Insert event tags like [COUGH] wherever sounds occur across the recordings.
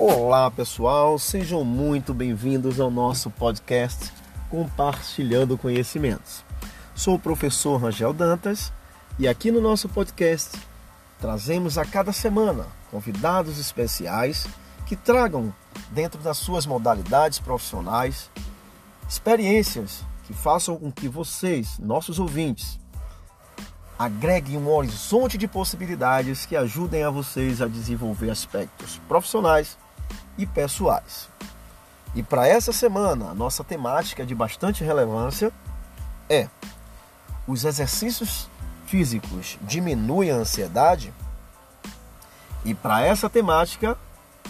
Olá pessoal, sejam muito bem-vindos ao nosso podcast Compartilhando Conhecimentos. Sou o professor Rangel Dantas e aqui no nosso podcast trazemos a cada semana convidados especiais que tragam, dentro das suas modalidades profissionais, experiências que façam com que vocês, nossos ouvintes, agreguem um horizonte de possibilidades que ajudem a vocês a desenvolver aspectos profissionais e pessoais. E para essa semana, a nossa temática de bastante relevância é: os exercícios físicos diminuem a ansiedade? E para essa temática,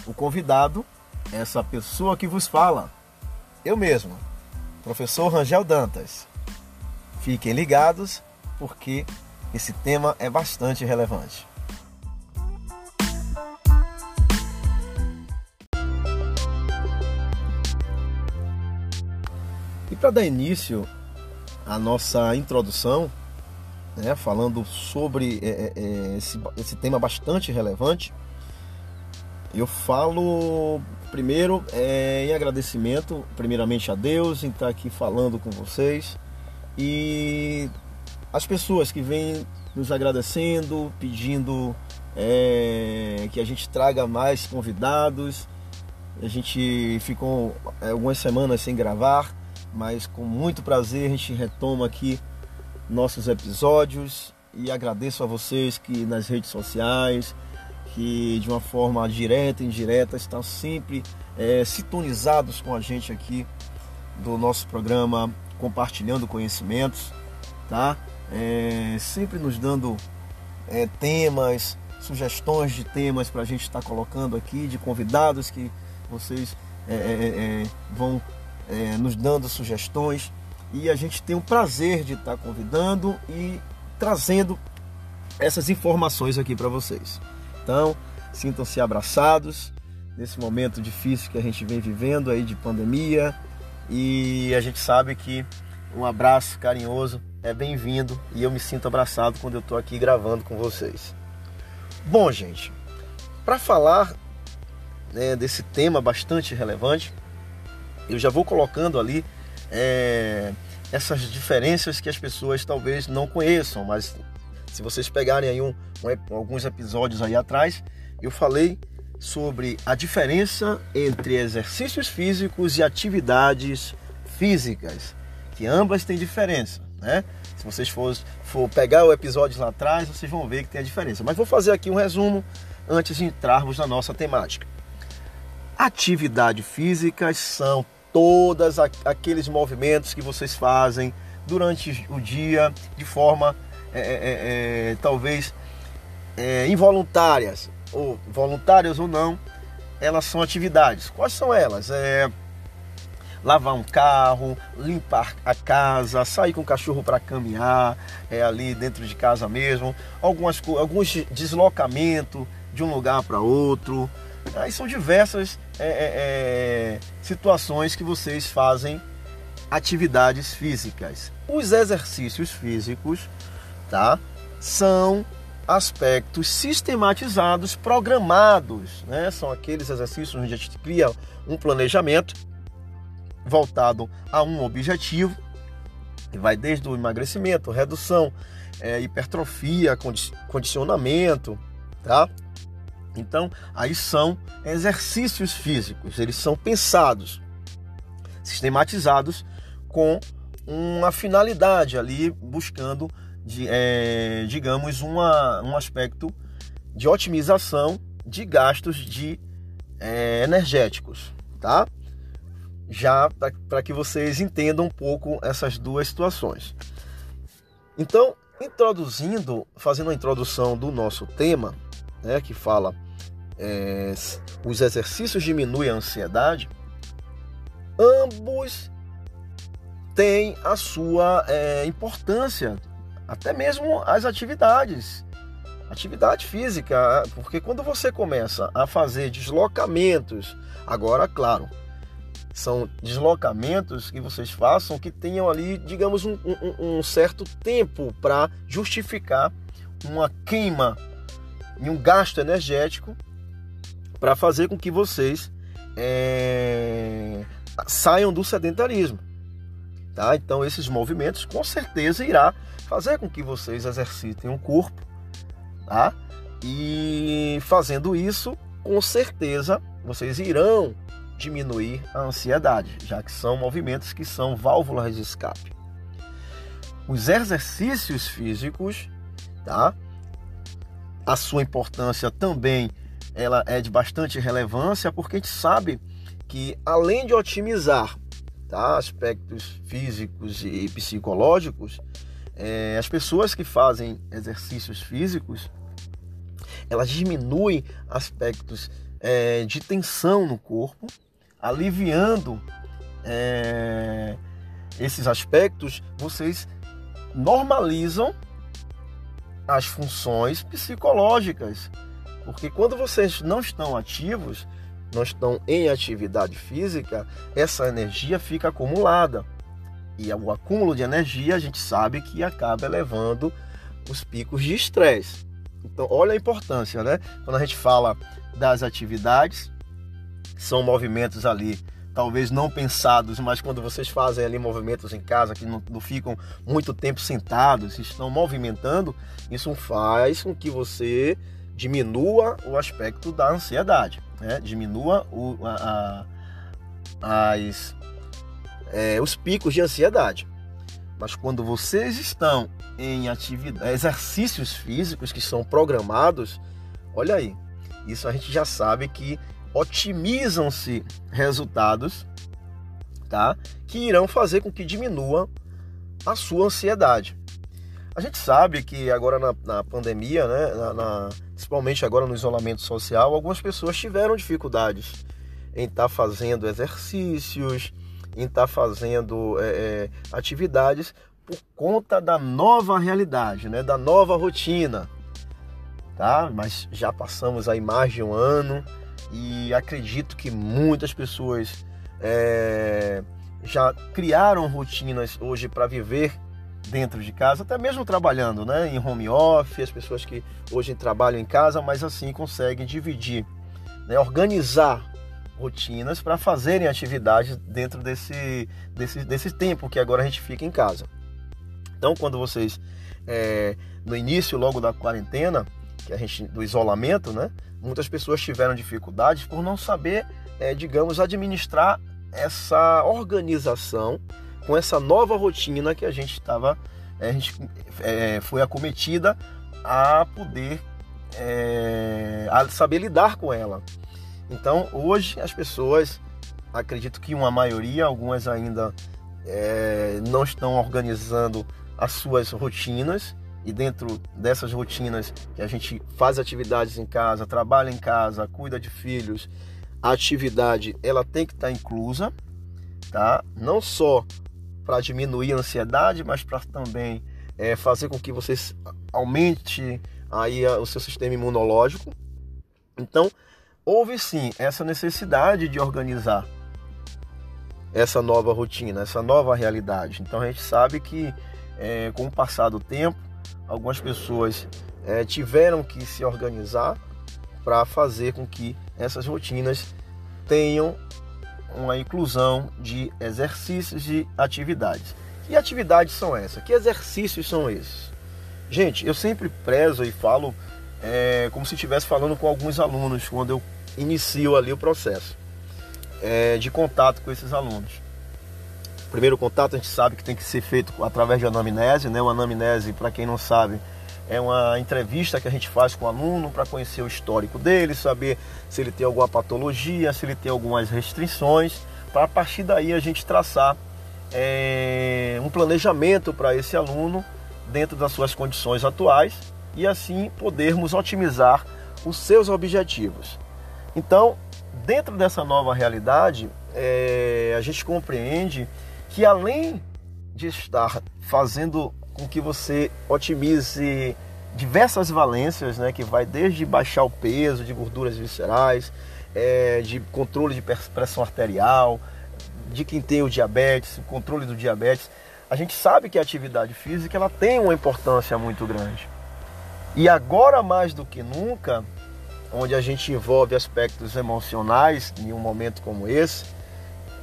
o convidado é essa pessoa que vos fala, eu mesmo, professor Rangel Dantas. Fiquem ligados, porque esse tema é bastante relevante. E para dar início à nossa introdução, né, falando sobre é, é, é, esse, esse tema bastante relevante, eu falo primeiro é, em agradecimento, primeiramente a Deus, em estar aqui falando com vocês e as pessoas que vêm nos agradecendo, pedindo é, que a gente traga mais convidados. A gente ficou é, algumas semanas sem gravar, mas com muito prazer a gente retoma aqui nossos episódios e agradeço a vocês que nas redes sociais, que de uma forma direta e indireta estão sempre é, sintonizados com a gente aqui do nosso programa Compartilhando Conhecimentos, tá? É, sempre nos dando é, temas, sugestões de temas para a gente estar tá colocando aqui, de convidados que vocês é, é, nos dando sugestões e a gente tem o prazer de estar convidando e trazendo essas informações aqui para vocês. Então, sintam-se abraçados nesse momento difícil que a gente vem vivendo aí de pandemia e a gente sabe que um abraço carinhoso é bem-vindo e eu me sinto abraçado quando eu estou aqui gravando com vocês. Bom, gente, para falar né, desse tema bastante relevante, eu já vou colocando ali é, essas diferenças que as pessoas talvez não conheçam, mas se vocês pegarem aí um, um, alguns episódios aí atrás, eu falei sobre a diferença entre exercícios físicos e atividades físicas, que ambas têm diferença, né? Se vocês for, for pegar o episódio lá atrás, vocês vão ver que tem a diferença. Mas vou fazer aqui um resumo antes de entrarmos na nossa temática. Atividades físicas são todos aqueles movimentos que vocês fazem durante o dia de forma é, é, é, é talvez é, involuntárias ou voluntárias ou não, elas são atividades. Quais são elas? É lavar um carro, limpar a casa, sair com o cachorro para caminhar, é ali dentro de casa mesmo, algumas alguns deslocamento de um lugar para outro, Aí são diversas é, é, é, situações que vocês fazem atividades físicas. Os exercícios físicos, tá? São aspectos sistematizados, programados, né? São aqueles exercícios onde a gente cria um planejamento voltado a um objetivo, que vai desde o emagrecimento, redução, é, hipertrofia, condicionamento, tá? Então, aí são exercícios físicos, eles são pensados, sistematizados com uma finalidade ali, buscando, de, é, digamos, uma, um aspecto de otimização de gastos de é, energéticos, tá? Já para que vocês entendam um pouco essas duas situações. Então, introduzindo, fazendo a introdução do nosso tema, né, que fala é, os exercícios diminuem a ansiedade, ambos têm a sua é, importância, até mesmo as atividades. Atividade física, porque quando você começa a fazer deslocamentos, agora, claro, são deslocamentos que vocês façam que tenham ali, digamos, um, um, um certo tempo para justificar uma queima e um gasto energético para fazer com que vocês é, saiam do sedentarismo. Tá? Então esses movimentos com certeza irá fazer com que vocês exercitem o corpo, tá? E fazendo isso, com certeza vocês irão diminuir a ansiedade, já que são movimentos que são válvulas de escape. Os exercícios físicos, tá? A sua importância também ela é de bastante relevância porque a gente sabe que além de otimizar tá, aspectos físicos e psicológicos, é, as pessoas que fazem exercícios físicos elas diminuem aspectos é, de tensão no corpo, aliviando é, esses aspectos, vocês normalizam as funções psicológicas. Porque quando vocês não estão ativos, não estão em atividade física, essa energia fica acumulada. E o acúmulo de energia a gente sabe que acaba elevando os picos de estresse. Então, olha a importância, né? Quando a gente fala das atividades, são movimentos ali, talvez não pensados, mas quando vocês fazem ali movimentos em casa que não, não ficam muito tempo sentados, estão movimentando, isso faz com que você diminua o aspecto da ansiedade, né? diminua o, a, a, as, é, os picos de ansiedade. Mas quando vocês estão em atividade, exercícios físicos que são programados, olha aí, isso a gente já sabe que otimizam-se resultados, tá? Que irão fazer com que diminua a sua ansiedade. A gente sabe que agora na, na pandemia, né, na, na, principalmente agora no isolamento social, algumas pessoas tiveram dificuldades em estar tá fazendo exercícios, em estar tá fazendo é, é, atividades por conta da nova realidade, né, da nova rotina, tá? Mas já passamos aí mais de um ano e acredito que muitas pessoas é, já criaram rotinas hoje para viver dentro de casa, até mesmo trabalhando, né, em home office, as pessoas que hoje trabalham em casa, mas assim conseguem dividir, né, organizar rotinas para fazerem atividades dentro desse, desse, desse tempo que agora a gente fica em casa. Então, quando vocês, é, no início logo da quarentena, que a gente do isolamento, né? Muitas pessoas tiveram dificuldades por não saber, é, digamos, administrar essa organização com essa nova rotina que a gente estava, é, a gente é, foi acometida a poder é, a saber lidar com ela. Então, hoje as pessoas, acredito que uma maioria, algumas ainda é, não estão organizando as suas rotinas e dentro dessas rotinas que a gente faz atividades em casa, trabalha em casa, cuida de filhos, a atividade ela tem que estar inclusa, tá? Não só para diminuir a ansiedade, mas para também é, fazer com que você aumente aí o seu sistema imunológico. Então, houve sim essa necessidade de organizar essa nova rotina, essa nova realidade. Então a gente sabe que é, com o passar do tempo algumas pessoas é, tiveram que se organizar para fazer com que essas rotinas tenham uma inclusão de exercícios e atividades. Que atividades são essas? Que exercícios são esses? Gente, eu sempre prezo e falo é, como se estivesse falando com alguns alunos quando eu inicio ali o processo é, de contato com esses alunos. Primeiro contato a gente sabe que tem que ser feito através de anamnese, né? O anamnese, para quem não sabe, é uma entrevista que a gente faz com o aluno para conhecer o histórico dele, saber se ele tem alguma patologia, se ele tem algumas restrições, para a partir daí a gente traçar é, um planejamento para esse aluno dentro das suas condições atuais e assim podermos otimizar os seus objetivos. Então, dentro dessa nova realidade, é, a gente compreende que além de estar fazendo com que você otimize diversas valências, né, que vai desde baixar o peso de gorduras viscerais, é, de controle de pressão arterial, de quem tem o diabetes, controle do diabetes, a gente sabe que a atividade física ela tem uma importância muito grande. E agora mais do que nunca, onde a gente envolve aspectos emocionais em um momento como esse,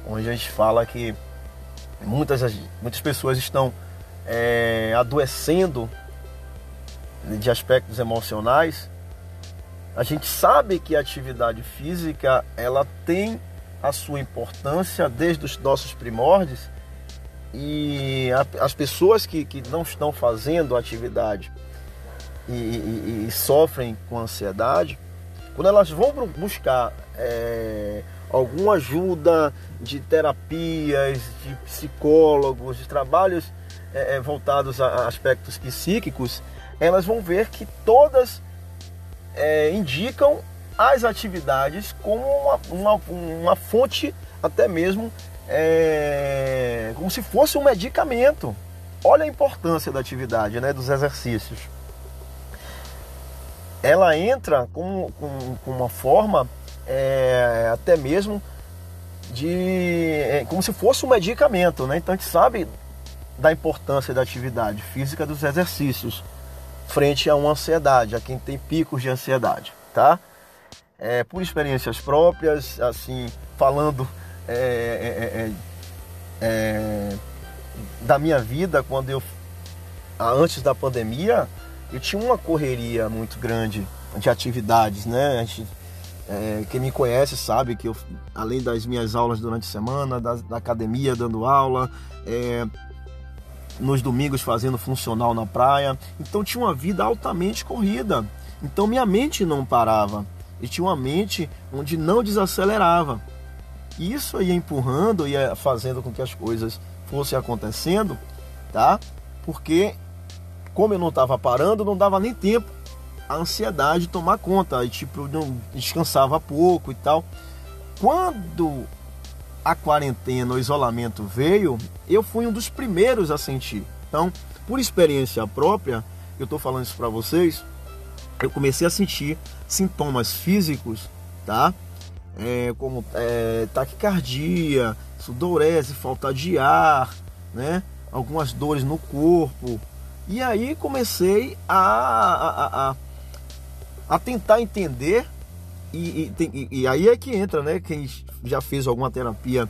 onde a gente fala que muitas, muitas pessoas estão é, adoecendo de aspectos emocionais, a gente sabe que a atividade física ela tem a sua importância desde os nossos primórdios. E a, as pessoas que, que não estão fazendo atividade e, e, e, sofrem com ansiedade, quando elas vão buscar é, alguma ajuda de terapias, de psicólogos, de trabalhos é, é voltados a aspectos psíquicos, elas vão ver que todas é, indicam as atividades como uma, uma, uma fonte até mesmo é, como se fosse um medicamento. Olha a importância da atividade, né, dos exercícios. Ela entra com, com, com uma forma é, até mesmo de é, como se fosse um medicamento, né? Então a gente sabe da importância da atividade física dos exercícios frente a uma ansiedade, a quem tem picos de ansiedade, tá? É, por experiências próprias, assim, falando é é, é, é, da minha vida, quando eu, antes da pandemia, eu tinha uma correria muito grande de atividades, né? A gente, é, quem me conhece sabe que eu, além das minhas aulas durante a semana, da, da academia dando aula, é, nos domingos fazendo funcional na praia. Então tinha uma vida altamente corrida. Então minha mente não parava. E tinha uma mente onde não desacelerava. E isso ia empurrando, ia fazendo com que as coisas fossem acontecendo, tá? Porque como eu não estava parando, não dava nem tempo a ansiedade tomar conta. E tipo, não descansava pouco e tal. Quando a quarentena, o isolamento veio, eu fui um dos primeiros a sentir. Então, por experiência própria, eu estou falando isso para vocês, eu comecei a sentir sintomas físicos, tá? É, como é, taquicardia, sudorese, falta de ar, né? Algumas dores no corpo. E aí comecei a, a, a, a tentar entender e, e, e, aí é que entra, né? Quem já fez alguma terapia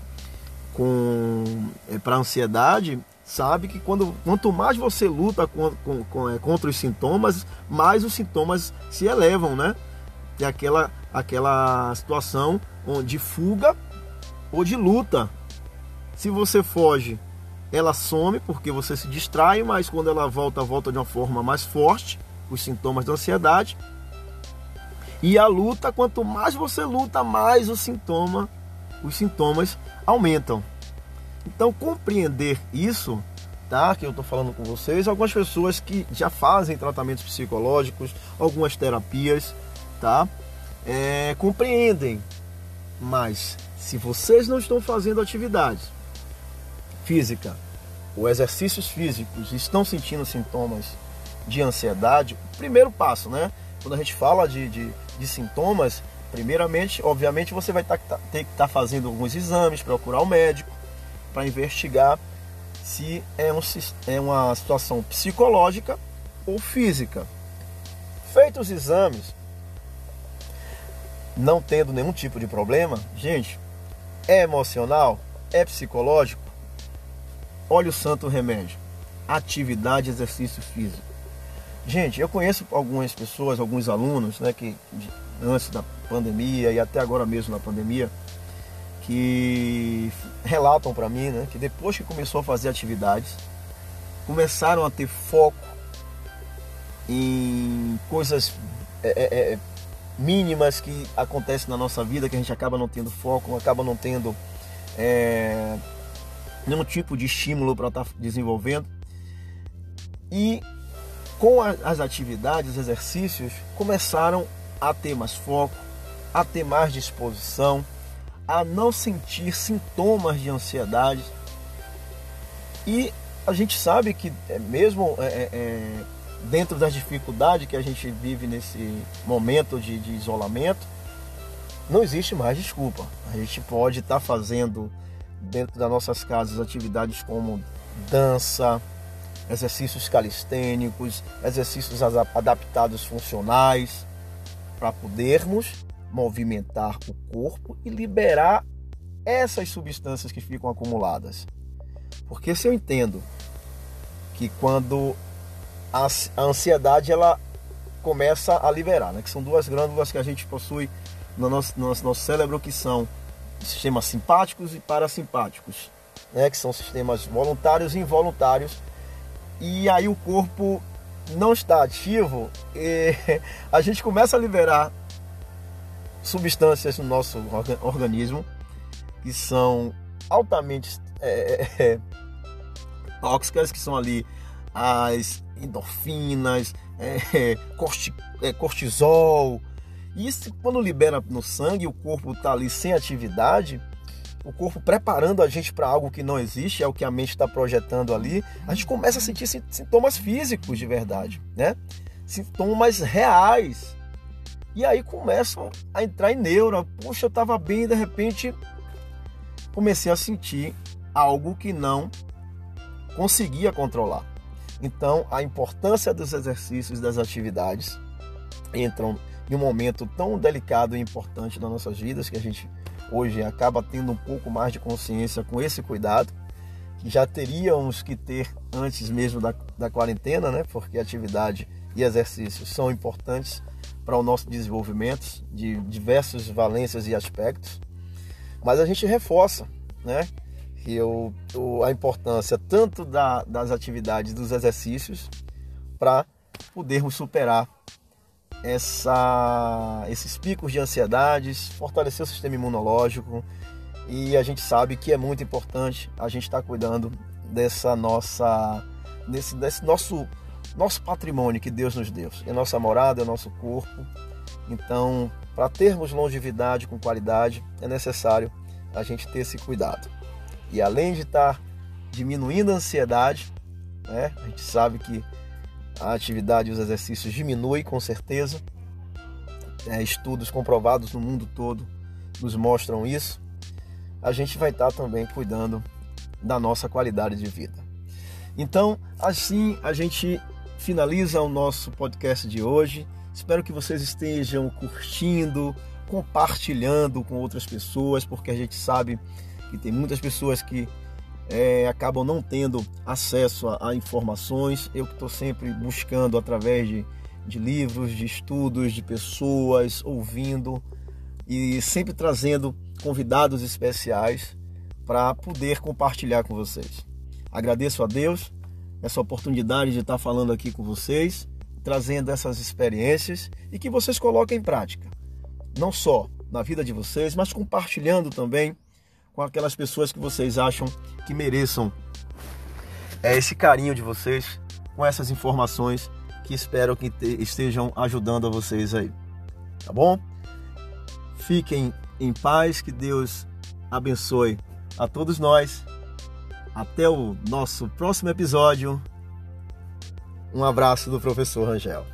com é, para ansiedade sabe que quando, quanto mais você luta com, com, com, é, contra os sintomas, mais os sintomas se elevam, né? É aquela, aquela situação de fuga ou de luta. Se você foge, ela some porque você se distrai, mas quando ela volta, volta de uma forma mais forte, os sintomas da ansiedade. E a luta, quanto mais você luta, mais o sintoma, os sintomas aumentam. Então, compreender isso, tá? Que eu estou falando com vocês, algumas pessoas que já fazem tratamentos psicológicos, algumas terapias, tá? É, compreendem. Mas se vocês não estão fazendo atividades física ou exercícios físicos, estão sentindo sintomas de ansiedade, primeiro passo, né? Quando a gente fala de, de de sintomas, primeiramente, obviamente, você vai tá, tá, ter que estar tá fazendo alguns exames, procurar o um médico para investigar se é, um, é uma situação psicológica ou física. Feitos os exames, não tendo nenhum tipo de problema, gente, é emocional, é psicológico, olha o santo remédio: atividade exercício físico. Gente, eu conheço algumas pessoas, alguns alunos, né, que antes da pandemia e até agora mesmo na pandemia, que relatam para mim, né, que depois que começou a fazer atividades, começaram a ter foco em coisas é, é, é mínimas que acontecem na nossa vida, que a gente acaba não tendo foco, acaba não tendo é, nenhum tipo de estímulo para estar tá desenvolvendo. E com as atividades, os exercícios, começaram a ter mais foco, a ter mais disposição, a não sentir sintomas de ansiedade. E a gente sabe que é mesmo é, é, é, dentro das dificuldades que a gente vive nesse momento de, de isolamento, não existe mais desculpa. A gente pode estar tá fazendo dentro das nossas casas atividades como dança, exercícios calistênicos, exercícios adaptados funcionais, para podermos movimentar o corpo e liberar essas substâncias que ficam acumuladas. Porque se eu entendo que quando a, ansiedade ela começa a liberar, né? que são duas glândulas que a gente possui no nosso, no nosso, cérebro que são sistemas simpáticos e parasimpáticos, né? que são sistemas voluntários e involuntários. E aí o corpo não está ativo [LAUGHS] a gente começa a liberar substâncias no nosso organismo que são altamente é, é, é, tóxicas, que são ali as endorfinas, é, corti, é, cortisol. E isso, quando libera no sangue, o corpo está ali sem atividade, o corpo preparando a gente para algo que não existe, é o que a mente está projetando ali, a gente começa a sentir sintomas físicos de verdade, né? Sintomas reais. E aí começam a entrar em neura. Puxa, eu estava bem e de repente comecei a sentir algo que não conseguia controlar. Então, a importância dos exercícios, das atividades, entram em um momento tão delicado e importante das nossas vidas que a gente hoje acaba tendo um pouco mais de consciência com esse cuidado, que já teríamos que ter antes mesmo da, da quarentena, né? Porque atividade e exercícios são importantes para o nosso desenvolvimento de diversas valências e aspectos. Mas a gente reforça, né? Que eu, a importância tanto da, das atividades, dos exercícios, para podermos superar essa, esses picos de ansiedades, fortalecer o sistema imunológico e a gente sabe que é muito importante a gente estar tá cuidando dessa nossa, desse, desse nosso, nosso patrimônio que Deus nos deu, é nossa morada, é nosso corpo. Então, para termos longevidade com qualidade, é necessário a gente ter esse cuidado. E além de estar tá diminuindo a ansiedade, né, a gente sabe que a atividade e os exercícios diminui com certeza. É, estudos comprovados no mundo todo nos mostram isso. A gente vai estar também cuidando da nossa qualidade de vida. Então, assim a gente finaliza o nosso podcast de hoje. Espero que vocês estejam curtindo, compartilhando com outras pessoas, porque a gente sabe que tem muitas pessoas que é, acabam não tendo acesso a, a informações. Eu que estou sempre buscando através de, de livros, de estudos, de pessoas, ouvindo e sempre trazendo convidados especiais para poder compartilhar com vocês. Agradeço a Deus essa oportunidade de estar falando aqui com vocês, trazendo essas experiências e que vocês coloquem em prática, não só na vida de vocês, mas compartilhando também com aquelas pessoas que vocês acham que mereçam é, esse carinho de vocês, com essas informações que espero que estejam ajudando a vocês aí. Tá bom? Fiquem em paz, que Deus abençoe a todos nós. Até o nosso próximo episódio. Um abraço do professor Rangel.